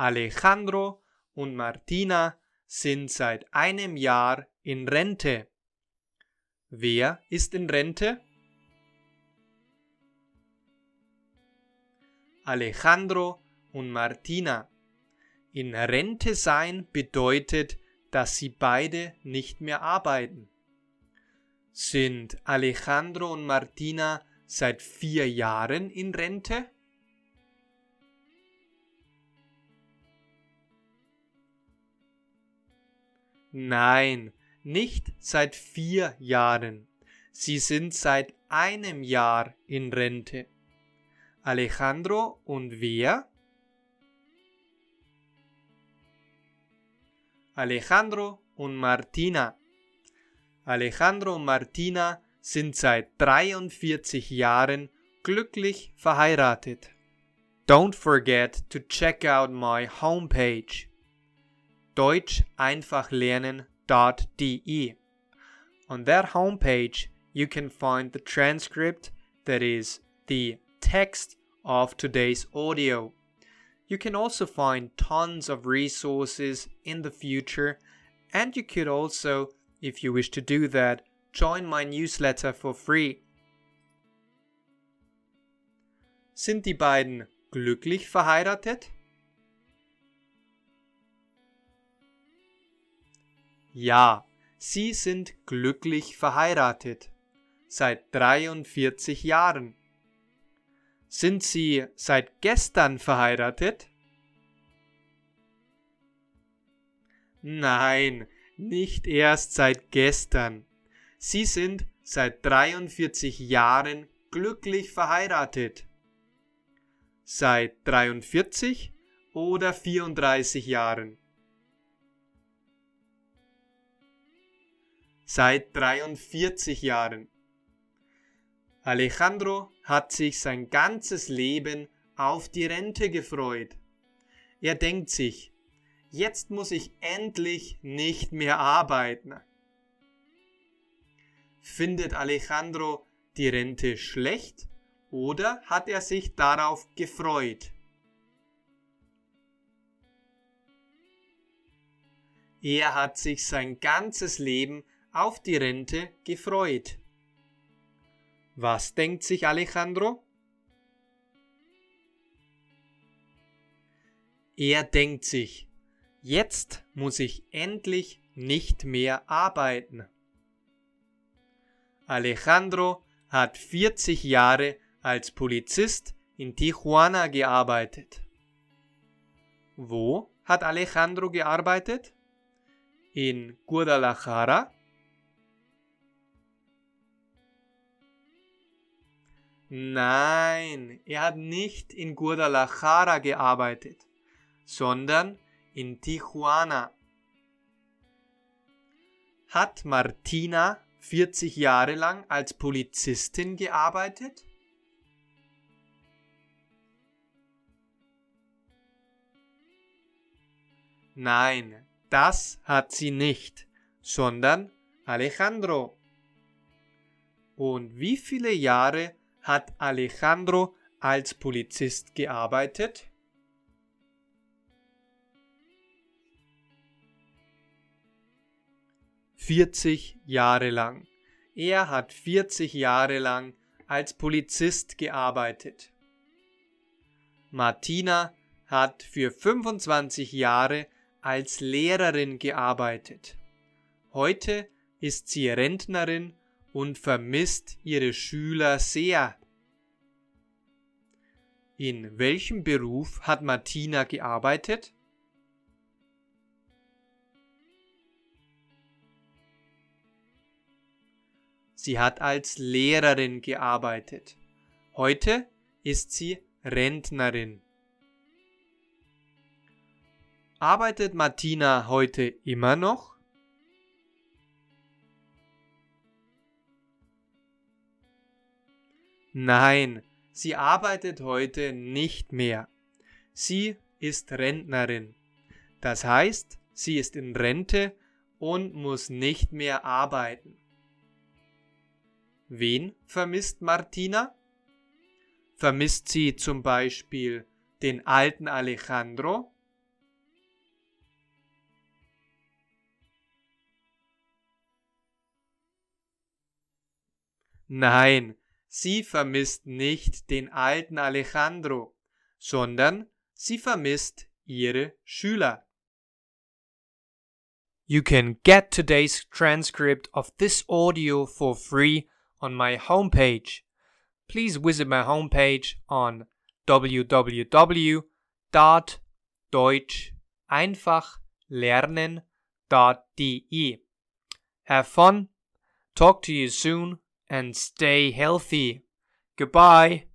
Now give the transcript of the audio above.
Alejandro und Martina sind seit einem Jahr in Rente. Wer ist in Rente? Alejandro und Martina. In Rente sein bedeutet, dass sie beide nicht mehr arbeiten. Sind Alejandro und Martina seit vier Jahren in Rente? Nein, nicht seit vier Jahren. Sie sind seit einem Jahr in Rente. Alejandro und wer? Alejandro und Martina. Alejandro und Martina sind seit 43 Jahren glücklich verheiratet. Don't forget to check out my homepage Deutsch einfach lernen.de. On that homepage, you can find the transcript, that is, the text of today's audio. You can also find tons of resources in the future, and you could also, if you wish to do that, join my newsletter for free. Sind die beiden glücklich verheiratet? Ja, sie sind glücklich verheiratet. Seit 43 Jahren. Sind Sie seit gestern verheiratet? Nein, nicht erst seit gestern. Sie sind seit 43 Jahren glücklich verheiratet. Seit 43 oder 34 Jahren? Seit 43 Jahren. Alejandro hat sich sein ganzes Leben auf die Rente gefreut. Er denkt sich, jetzt muss ich endlich nicht mehr arbeiten. Findet Alejandro die Rente schlecht oder hat er sich darauf gefreut? Er hat sich sein ganzes Leben auf die Rente gefreut. Was denkt sich Alejandro? Er denkt sich, jetzt muss ich endlich nicht mehr arbeiten. Alejandro hat 40 Jahre als Polizist in Tijuana gearbeitet. Wo hat Alejandro gearbeitet? In Guadalajara? Nein, er hat nicht in Guadalajara gearbeitet, sondern in Tijuana. Hat Martina 40 Jahre lang als Polizistin gearbeitet? Nein, das hat sie nicht, sondern Alejandro. Und wie viele Jahre hat Alejandro als Polizist gearbeitet? Vierzig Jahre lang. Er hat 40 Jahre lang als Polizist gearbeitet. Martina hat für 25 Jahre als Lehrerin gearbeitet. Heute ist sie Rentnerin und vermisst ihre Schüler sehr. In welchem Beruf hat Martina gearbeitet? Sie hat als Lehrerin gearbeitet. Heute ist sie Rentnerin. Arbeitet Martina heute immer noch? Nein, sie arbeitet heute nicht mehr. Sie ist Rentnerin. Das heißt, sie ist in Rente und muss nicht mehr arbeiten. Wen vermisst Martina? Vermisst sie zum Beispiel den alten Alejandro? Nein, sie vermisst nicht den alten Alejandro, sondern sie vermisst ihre Schüler. You can get today's transcript of this audio for free on my homepage. Please visit my homepage on www.deutscheinfachlernen.de. Have fun, talk to you soon, and stay healthy. Goodbye.